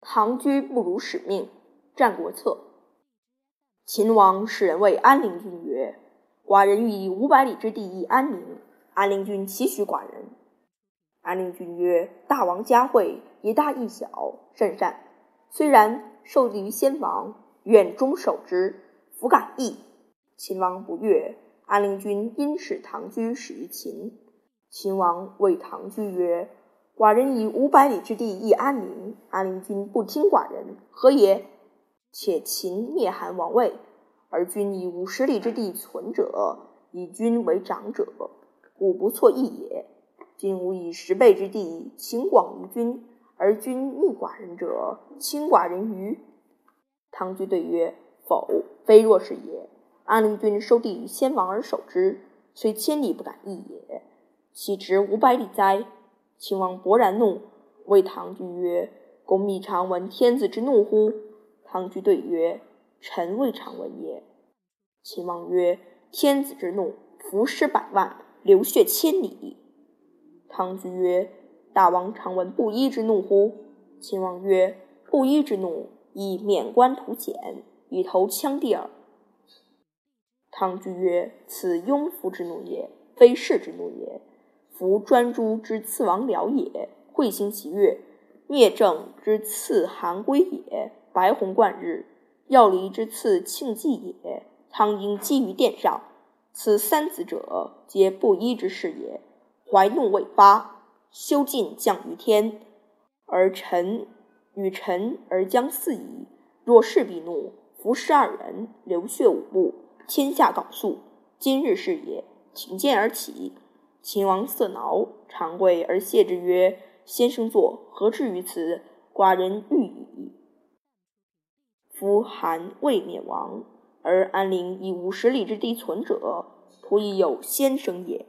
唐雎不辱使命，《战国策》。秦王使人谓安陵君曰：“寡人欲以五百里之地以安宁。”安陵君其许寡人。安陵君曰：“大王嘉惠，以大一小，甚善。虽然，受制于先王，愿终守之，弗敢易。”秦王不悦。安陵君因使唐居使于秦。秦王谓唐居曰：“寡人以五百里之地易安宁，安陵君不听寡人，何也？且秦灭韩王位，而君以五十里之地存者，以君为长者，故不错意也。今吾以十倍之地秦广于君，而君逆寡人者，轻寡人于？”唐居对曰：“否，非若是也。”安陵君收地于先王而守之，虽千里不敢易也。岂值五百里哉？秦王勃然怒，谓唐雎曰：“公密常闻天子之怒乎？”唐雎对曰：“臣未尝闻也。”秦王曰：“天子之怒，伏尸百万，流血千里。”唐雎曰：“大王常闻布衣之怒乎？”秦王曰：“布衣之怒，以免官图简，以投羌地耳。”唐雎曰：“此庸夫之怒也，非士之怒也。夫专诸之刺王僚也，彗星其月；灭政之刺韩归也，白虹贯日；要离之刺庆忌也，苍鹰击于殿上。此三子者，皆布衣之士也。怀怒未发，修尽降于天。而臣与臣而将四矣。若士必怒，伏尸二人，流血五步。”天下缟素，今日是也。请剑而起。秦王色挠，长跪而谢之曰：“先生坐，何至于此？寡人欲矣。”夫韩魏灭亡，而安陵以五十里之地存者，徒以有先生也。